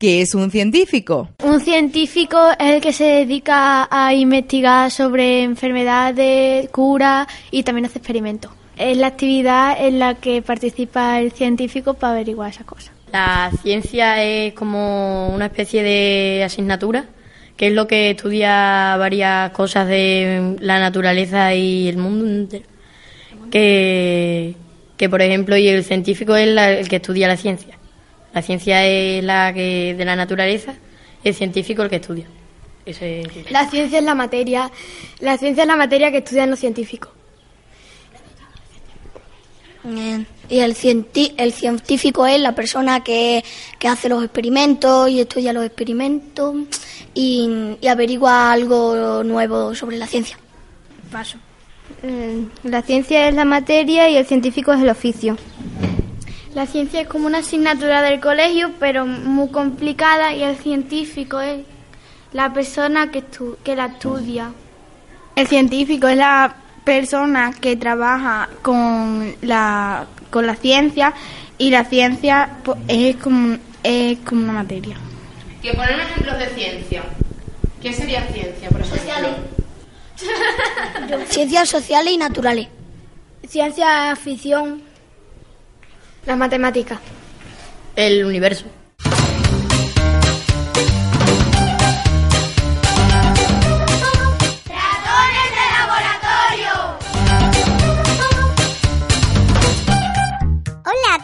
¿Qué es un científico? Un científico es el que se dedica a investigar sobre enfermedades, curas y también hace experimentos. Es la actividad en la que participa el científico para averiguar esas cosas. La ciencia es como una especie de asignatura, que es lo que estudia varias cosas de la naturaleza y el mundo entero. Que, que por ejemplo, y el científico es la- el que estudia la ciencia. La ciencia es la que de la naturaleza, y el científico el que estudia. Eso es- La ciencia es la materia, la ciencia es la materia que estudian los científicos. Y el, cienti- el científico es la persona que, que hace los experimentos y estudia los experimentos y, y averigua algo nuevo sobre la ciencia. Paso. La ciencia es la materia y el científico es el oficio. La ciencia es como una asignatura del colegio, pero muy complicada, y el científico es la persona que, estu- que la estudia. El científico es la persona que trabaja con la, con la ciencia y la ciencia po- es como, es como una materia. Que poner ejemplos de ciencia. ¿Qué sería ciencia, por ejemplo? Ciencias sociales y naturales. Ciencia ficción. Las matemáticas. el universo. ¡Ratones de laboratorio! Hola a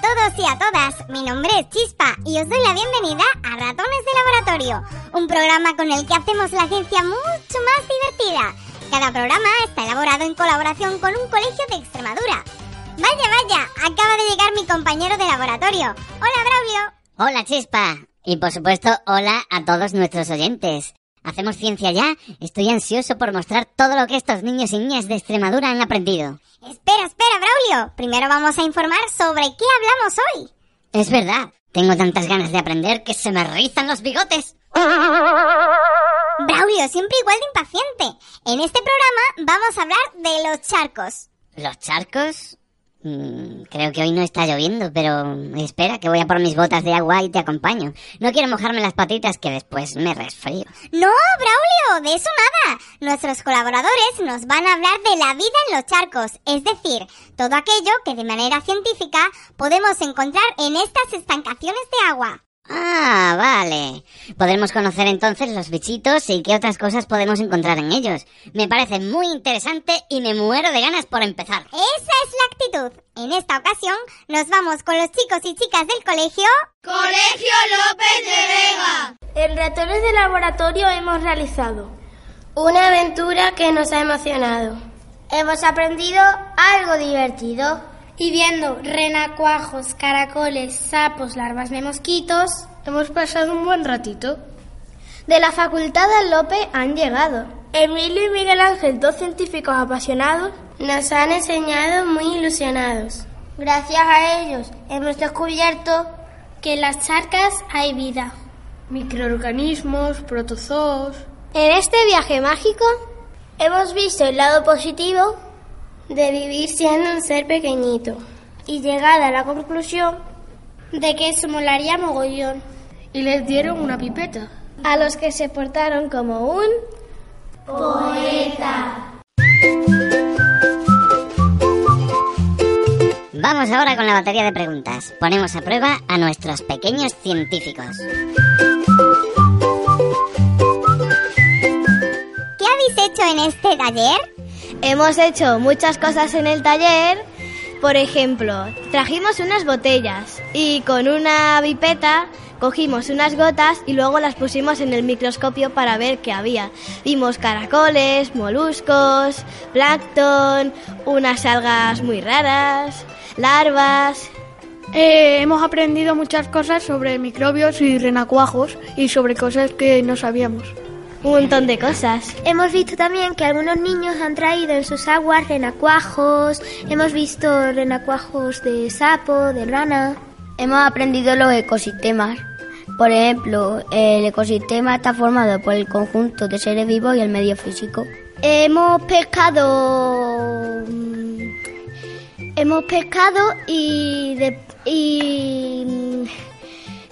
todos y a todas, mi nombre es Chispa y os doy la bienvenida a Ratones de Laboratorio, un programa con el que hacemos la ciencia mucho más divertida. Cada programa está elaborado en colaboración con un colegio de Extremadura. Vaya, vaya, llegar mi compañero de laboratorio. Hola, Braulio. Hola Chispa. Y por supuesto, hola a todos nuestros oyentes. ¿Hacemos ciencia ya? Estoy ansioso por mostrar todo lo que estos niños y niñas de Extremadura han aprendido. Espera, espera, Braulio. Primero vamos a informar sobre qué hablamos hoy. Es verdad, tengo tantas ganas de aprender que se me rizan los bigotes. Braulio, siempre igual de impaciente. En este programa vamos a hablar de los charcos. ¿Los charcos? Mm, creo que hoy no está lloviendo, pero espera que voy a por mis botas de agua y te acompaño. No quiero mojarme las patitas que después me resfrío. No, Braulio, de eso nada. Nuestros colaboradores nos van a hablar de la vida en los charcos, es decir, todo aquello que de manera científica podemos encontrar en estas estancaciones de agua. Ah, vale. Podremos conocer entonces los bichitos y qué otras cosas podemos encontrar en ellos. Me parece muy interesante y me muero de ganas por empezar. Esa es la actitud. En esta ocasión nos vamos con los chicos y chicas del colegio. Colegio López de Vega. En ratones de laboratorio hemos realizado Una aventura que nos ha emocionado. Hemos aprendido algo divertido. Y viendo renacuajos, caracoles, sapos, larvas de mosquitos, hemos pasado un buen ratito. De la Facultad de Lope han llegado. Emilio y Miguel Ángel, dos científicos apasionados, nos han enseñado muy ilusionados. Gracias a ellos hemos descubierto que en las charcas hay vida. Microorganismos, protozoos. En este viaje mágico hemos visto el lado positivo de vivir siendo un ser pequeñito y llegada a la conclusión de que eso molaría mogollón. Y les dieron una pipeta. A los que se portaron como un poeta. Vamos ahora con la batería de preguntas. Ponemos a prueba a nuestros pequeños científicos. ¿Qué habéis hecho en este taller? Hemos hecho muchas cosas en el taller. Por ejemplo, trajimos unas botellas y con una pipeta cogimos unas gotas y luego las pusimos en el microscopio para ver qué había. Vimos caracoles, moluscos, plancton, unas algas muy raras, larvas. Eh, hemos aprendido muchas cosas sobre microbios y renacuajos y sobre cosas que no sabíamos. Un montón de cosas. Hemos visto también que algunos niños han traído en sus aguas renacuajos, hemos visto renacuajos de sapo, de rana. Hemos aprendido los ecosistemas. Por ejemplo, el ecosistema está formado por el conjunto de seres vivos y el medio físico. Hemos pescado. Hemos pescado y, de, y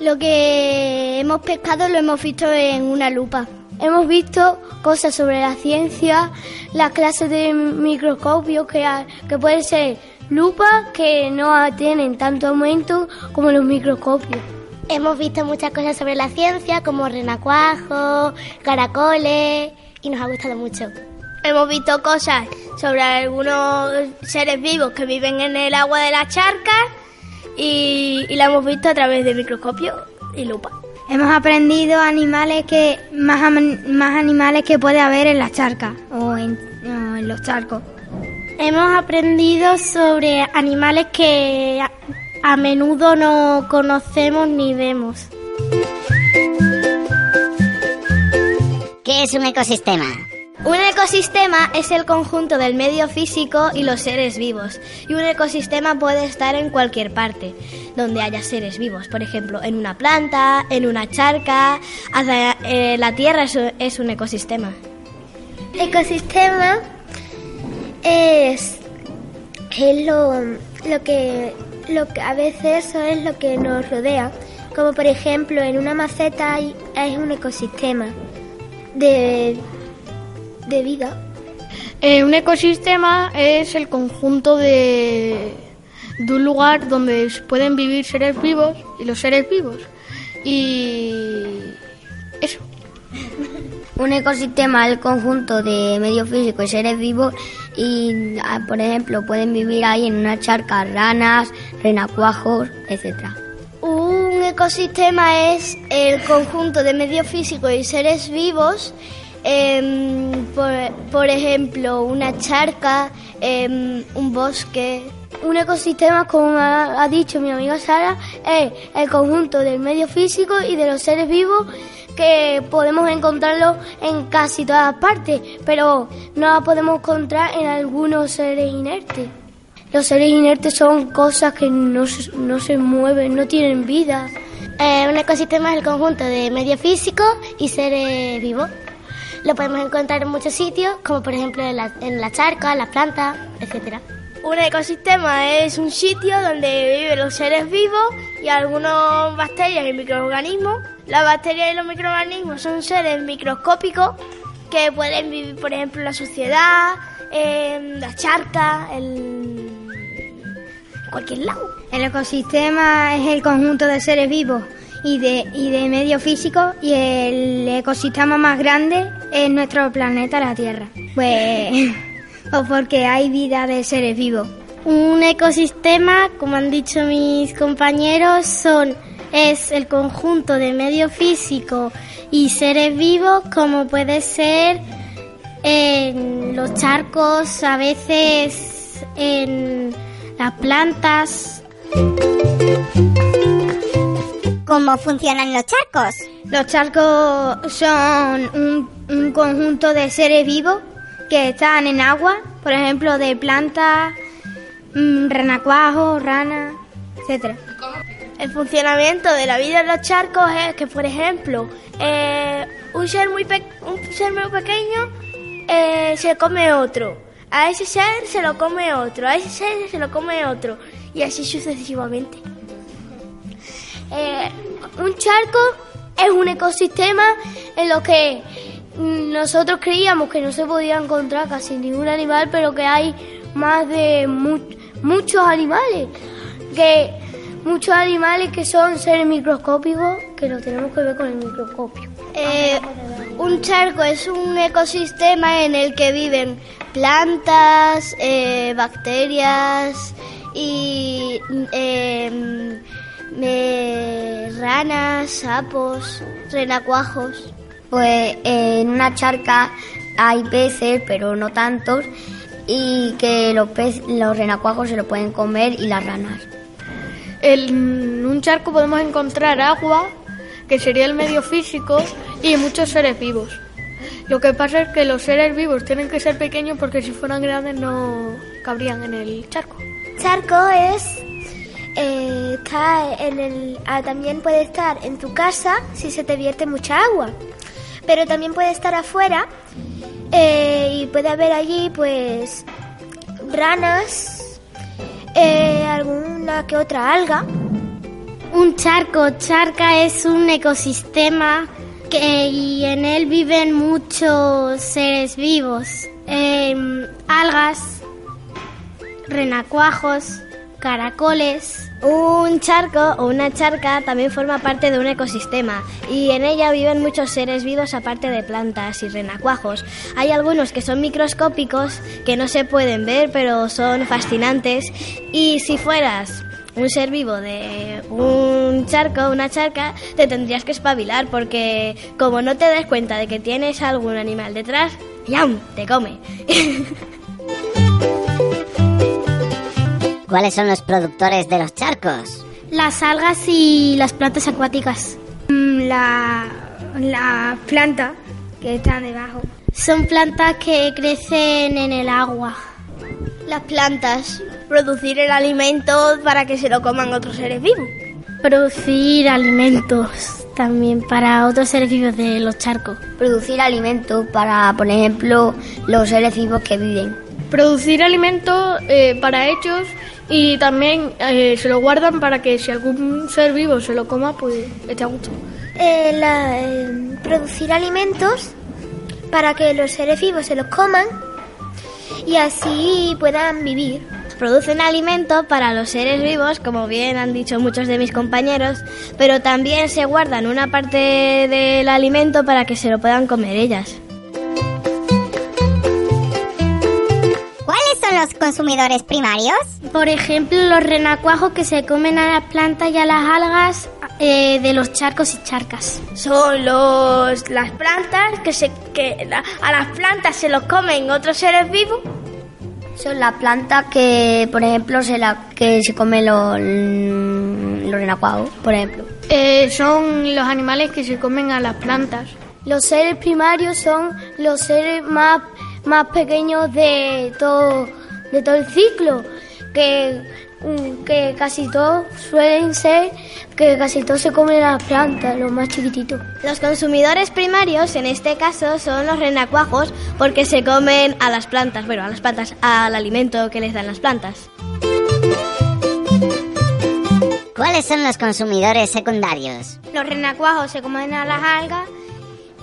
Lo que hemos pescado lo hemos visto en una lupa. Hemos visto cosas sobre la ciencia, las clases de microscopio que, que pueden ser lupas que no tienen tanto aumento como los microscopios. Hemos visto muchas cosas sobre la ciencia como renacuajos, caracoles y nos ha gustado mucho. Hemos visto cosas sobre algunos seres vivos que viven en el agua de las charcas y, la hemos visto a través de microscopio y lupa. Hemos aprendido animales que más, más animales que puede haber en las charcas o en, los charcos. Hemos aprendido sobre animales que a menudo no conocemos ni vemos. ¿Qué es un ecosistema? Un ecosistema es el conjunto del medio físico y los seres vivos. Y un ecosistema puede estar en cualquier parte donde haya seres vivos. Por ejemplo, en una planta, en una charca. Eh, la Tierra es un ecosistema. Ecosistema es, lo, lo, que, lo que a veces eso es lo que nos rodea. Como por ejemplo, en una maceta hay, es un ecosistema de de vida. Eh, un ecosistema es el conjunto de, de un lugar donde pueden vivir seres vivos y los seres vivos. Y eso. Un ecosistema es el conjunto de medio físico y seres vivos y, ah, por ejemplo, pueden vivir ahí en una charca ranas, renacuajos, etcétera. Un ecosistema es el conjunto de medio físico y seres vivos Em, por, ejemplo, una charca, em, un bosque. Un ecosistema, como ha, dicho mi amiga Sara, es el conjunto del medio físico y de los seres vivos que podemos encontrarlo en casi todas partes, pero no podemos encontrar en algunos seres inertes. Los seres inertes son cosas que no, no se mueven, no tienen vida. Eh, un ecosistema es el conjunto de medio físico y seres vivos. Lo podemos encontrar en muchos sitios, como por ejemplo en la, en la charca, las plantas, etc. Un ecosistema es un sitio donde viven los seres vivos y algunos bacterias y microorganismos. Las bacterias y los microorganismos son seres microscópicos que pueden vivir, por ejemplo, en la suciedad, en la charca, en cualquier lado. El ecosistema es el conjunto de seres vivos y de, y de medio físico y el ecosistema más grande es nuestro planeta, la Tierra. Pues, o porque hay vida de seres vivos. Un ecosistema, como han dicho mis compañeros, son es el conjunto de medio físico y seres vivos, como puede ser en los charcos, a veces en las plantas. ¿Cómo funcionan los charcos? Los charcos son un, conjunto de seres vivos que están en agua, por ejemplo, de plantas, mm, renacuajos, ranas, etcétera. El funcionamiento de la vida en los charcos es que, por ejemplo, eh, un, ser muy un ser muy pequeño eh, se come otro. A ese ser se lo come otro, a ese ser se lo come otro, y así sucesivamente. Eh, un charco es un ecosistema en lo que nosotros creíamos que no se podía encontrar casi ningún animal, pero que hay más de muchos animales, que muchos animales que son seres microscópicos que lo tenemos que ver con el microscopio. Eh, un charco es un ecosistema en el que viven plantas, eh, bacterias y em, ranas, sapos, renacuajos. Pues en una charca hay peces, pero no tantos, y que los, peces, los renacuajos se lo pueden comer y las ranas. En un charco podemos encontrar agua, que sería el medio físico, y muchos seres vivos. Lo que pasa es que los seres vivos tienen que ser pequeños porque si fueran grandes no cabrían en el charco. Charco es eh, está en el, ah, también puede estar en tu casa si se te vierte mucha agua, pero también puede estar afuera eh, y puede haber allí pues ranas, eh, alguna que otra alga. Un charco, charca es un ecosistema que y en él viven muchos seres vivos, Em, algas, renacuajos, caracoles. Un charco o una charca también forma parte de un ecosistema y en ella viven muchos seres vivos aparte de plantas y renacuajos. Hay algunos que son microscópicos que no se pueden ver pero son fascinantes y si fueras un ser vivo de un charco, una charca, te tendrías que espabilar porque como no te des cuenta de que tienes algún animal detrás, ¡yam! te come. ¿Cuáles son los productores de los charcos? Las algas y las plantas acuáticas. Mm, La, la planta que está debajo. Son plantas que crecen en el agua. Las plantas, producir el alimento para que se lo coman otros seres vivos. Producir alimentos también para otros seres vivos de los charcos. Producir alimentos para, por ejemplo, los seres vivos que viven. Producir alimentos eh, para ellos y también eh, se lo guardan para que si algún ser vivo se lo coma, pues esté a gusto. Eh, la- eh, producir alimentos para que los seres vivos se los coman y así puedan vivir. Producen alimentos para los seres vivos, como bien han dicho muchos de mis compañeros, pero también se guardan una parte del alimento para que se lo puedan comer ellas. Son los consumidores primarios? Por ejemplo, los renacuajos que se comen a las plantas y a las algas eh, de los charcos y charcas. Son los, las plantas que, se, que la- a las plantas se los comen otros seres vivos. Son las plantas que, por ejemplo, se la, que se comen los, los renacuajos, por ejemplo. Eh, son los animales que se comen a las plantas. Los seres primarios son los seres más, más pequeños de todo, de todo el ciclo, que, mm, que casi todos suelen ser, que casi todos se comen a las plantas, los más chiquititos. Los consumidores primarios, en este caso, son los renacuajos porque se comen a las plantas, bueno, a las plantas, al alimento que les dan las plantas. ¿Cuáles son los consumidores secundarios? Los renacuajos se comen a las algas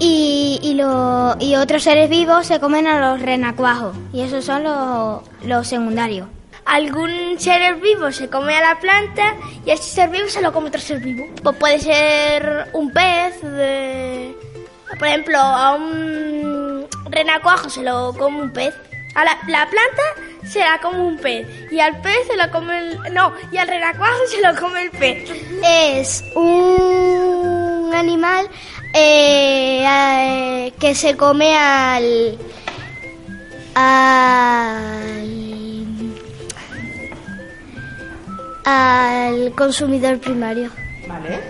y, y, lo- y otros seres vivos se comen a los renacuajos. Y esos son los, los secundarios. Algún ser vivo se come a la planta y ese ser vivo se lo come otro ser vivo. Pues puede ser un pez, de... por ejemplo, a un renacuajo se lo come un pez. A la, la planta se la come un pez y al pez se lo come el... No, y al renacuajo se lo come el pez. Es un animal eh, eh, que se come al, al al consumidor primario. Vale.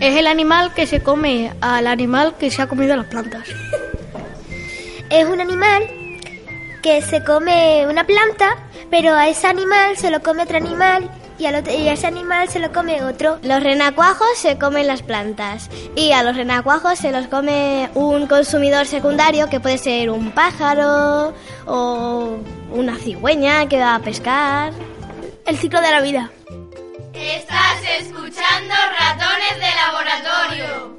Es el animal que se come al animal que se ha comido las plantas. Es un animal que se come una planta, pero a ese animal se lo come otro animal y, al otro- y a ese animal se lo come otro. Los renacuajos se comen las plantas y a los renacuajos se los come un consumidor secundario que puede ser un pájaro o una cigüeña que va a pescar. El ciclo de la vida. Estás escuchando Ratones de Laboratorio.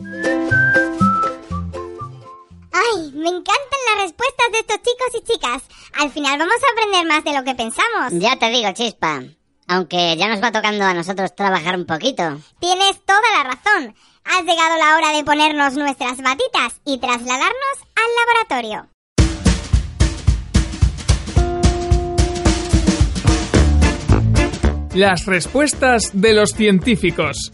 Ay, me encantan las respuestas de estos chicos y chicas. Al final vamos a aprender más de lo que pensamos. Ya te digo, Chispa. Aunque ya nos va tocando a nosotros trabajar un poquito. Tienes toda la razón. Ha llegado la hora de ponernos nuestras batitas y trasladarnos al laboratorio. Las respuestas de los científicos.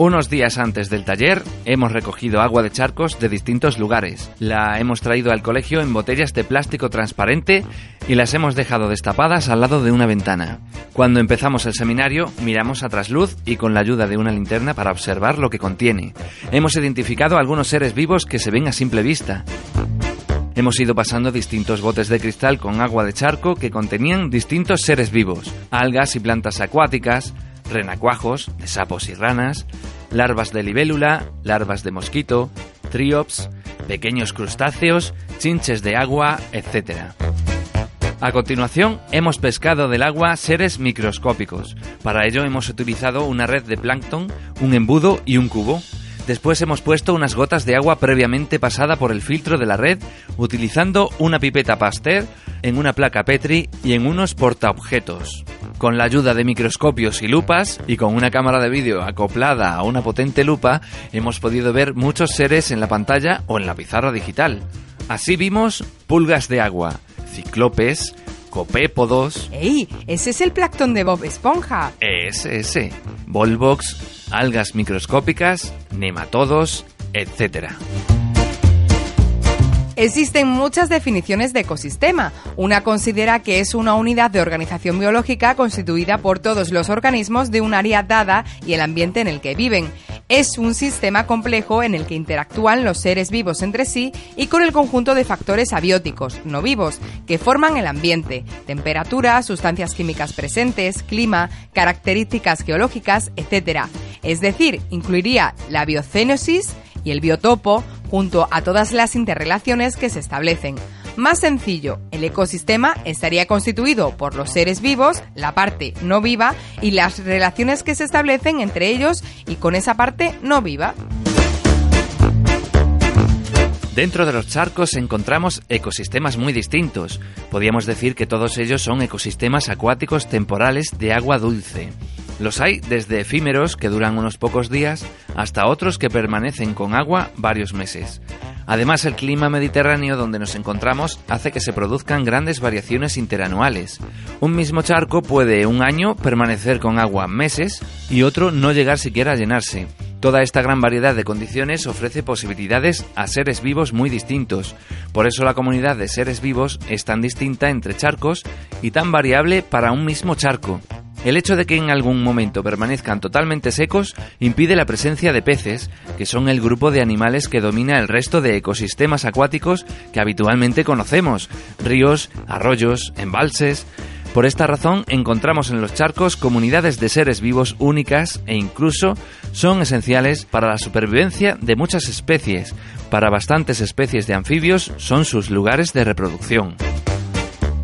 Unos días antes del taller hemos recogido agua de charcos de distintos lugares. La hemos traído al colegio en botellas de plástico transparente y las hemos dejado destapadas al lado de una ventana. Cuando empezamos el seminario miramos a trasluz y con la ayuda de una linterna para observar lo que contiene. Hemos identificado algunos seres vivos que se ven a simple vista. Hemos ido pasando distintos botes de cristal con agua de charco que contenían distintos seres vivos, algas y plantas acuáticas, renacuajos, de sapos y ranas, larvas de libélula, larvas de mosquito, triops, pequeños crustáceos, chinches de agua, etc. A continuación, hemos pescado del agua seres microscópicos. Para ello hemos utilizado una red de plancton, un embudo y un cubo. Después hemos puesto unas gotas de agua previamente pasada por el filtro de la red utilizando una pipeta Pasteur en una placa Petri y en unos portaobjetos. Con la ayuda de microscopios y lupas y con una cámara de vídeo acoplada a una potente lupa hemos podido ver muchos seres en la pantalla o en la pizarra digital. Así vimos pulgas de agua, ciclopes, copépodos. ¡Ey! Ese es el plancton de Bob Esponja. Ese, ese. Volvox, algas microscópicas, nematodos, etc. Existen muchas definiciones de ecosistema. Una considera que es una unidad de organización biológica constituida por todos los organismos de un área dada y el ambiente en el que viven. Es un sistema complejo en el que interactúan los seres vivos entre sí y con el conjunto de factores abióticos, no vivos, que forman el ambiente, temperatura, sustancias químicas presentes, clima, características geológicas, etc. Es decir, incluiría la biocénosis y el biotopo junto a todas las interrelaciones que se establecen. Más sencillo, el ecosistema estaría constituido por los seres vivos, la parte no viva y las relaciones que se establecen entre ellos y con esa parte no viva. Dentro de los charcos encontramos ecosistemas muy distintos. Podríamos decir que todos ellos son ecosistemas acuáticos temporales de agua dulce. Los hay desde efímeros que duran unos pocos días hasta otros que permanecen con agua varios meses. Además, el clima mediterráneo donde nos encontramos hace que se produzcan grandes variaciones interanuales. Un mismo charco puede un año permanecer con agua meses y otro no llegar siquiera a llenarse. Toda esta gran variedad de condiciones ofrece posibilidades a seres vivos muy distintos. Por eso la comunidad de seres vivos es tan distinta entre charcos y tan variable para un mismo charco. El hecho de que en algún momento permanezcan totalmente secos impide la presencia de peces, que son el grupo de animales que domina el resto de ecosistemas acuáticos que habitualmente conocemos, ríos, arroyos, embalses. Por esta razón encontramos en los charcos comunidades de seres vivos únicas e incluso son esenciales para la supervivencia de muchas especies. Para bastantes especies de anfibios son sus lugares de reproducción.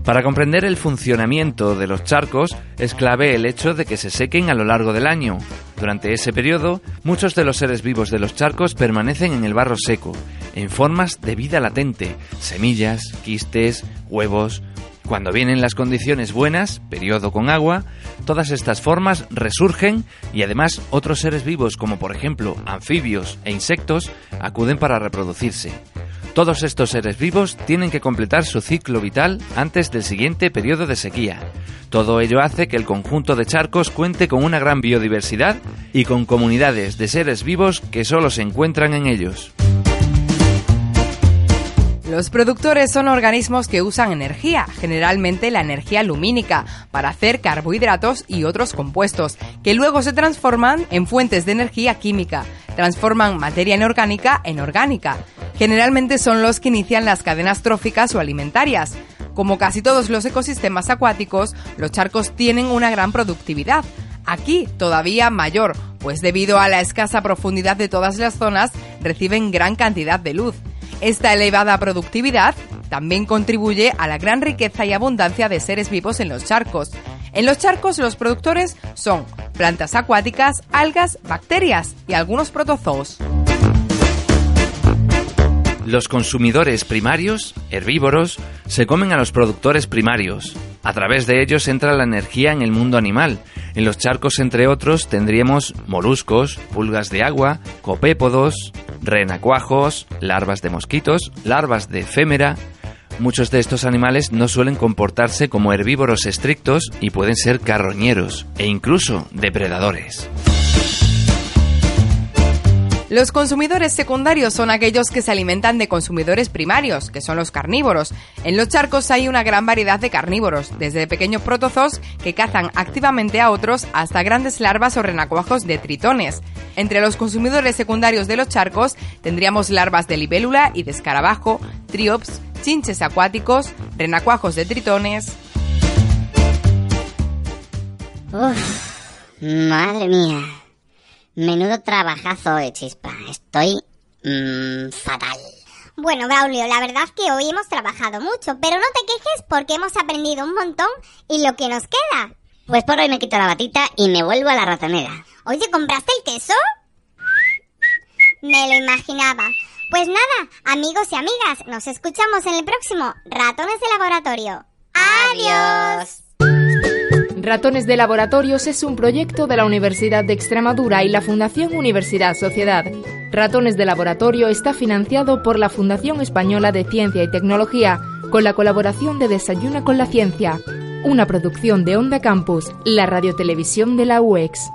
Para comprender el funcionamiento de los charcos es clave el hecho de que se sequen a lo largo del año. Durante ese periodo, muchos de los seres vivos de los charcos permanecen en el barro seco, en formas de vida latente, semillas, quistes, huevos. Cuando vienen las condiciones buenas, periodo con agua, todas estas formas resurgen y además otros seres vivos como por ejemplo anfibios e insectos acuden para reproducirse. Todos estos seres vivos tienen que completar su ciclo vital antes del siguiente periodo de sequía. Todo ello hace que el conjunto de charcos cuente con una gran biodiversidad y con comunidades de seres vivos que solo se encuentran en ellos. Los productores son organismos que usan energía, generalmente la energía lumínica, para hacer carbohidratos y otros compuestos, que luego se transforman en fuentes de energía química, transforman materia inorgánica en orgánica. Generalmente son los que inician las cadenas tróficas o alimentarias. Como casi todos los ecosistemas acuáticos, los charcos tienen una gran productividad. Aquí todavía mayor, pues debido a la escasa profundidad de todas las zonas, reciben gran cantidad de luz. Esta elevada productividad también contribuye a la gran riqueza y abundancia de seres vivos en los charcos. En los charcos los productores son plantas acuáticas, algas, bacterias y algunos protozoos. Los consumidores primarios, herbívoros, se comen a los productores primarios. A través de ellos entra la energía en el mundo animal. En los charcos, entre otros, tendríamos moluscos, pulgas de agua, copépodos, renacuajos, larvas de mosquitos, larvas de efémera. Muchos de estos animales no suelen comportarse como herbívoros estrictos y pueden ser carroñeros e incluso depredadores. Los consumidores secundarios son aquellos que se alimentan de consumidores primarios, que son los carnívoros. En los charcos hay una gran variedad de carnívoros, desde pequeños protozoos que cazan activamente a otros hasta grandes larvas o renacuajos de tritones. Entre los consumidores secundarios de los charcos tendríamos larvas de libélula y de escarabajo, triops, chinches acuáticos, renacuajos de tritones. Uf, madre mía. Menudo trabajazo de chispa. Estoy mmm, fatal. Bueno, Braulio, la verdad es que hoy hemos trabajado mucho, pero no te quejes porque hemos aprendido un montón y lo que nos queda. Pues por hoy me quito la batita y me vuelvo a la ratonera. Oye, ¿compraste el queso? Me lo imaginaba. Pues nada, amigos y amigas, nos escuchamos en el próximo Ratones de Laboratorio. ¡Adiós! Ratones de Laboratorios es un proyecto de la Universidad de Extremadura y la Fundación Universidad Sociedad. Ratones de Laboratorio está financiado por la Fundación Española de Ciencia y Tecnología con la colaboración de Desayuna con la Ciencia, una producción de Onda Campus, la radiotelevisión de la UEX.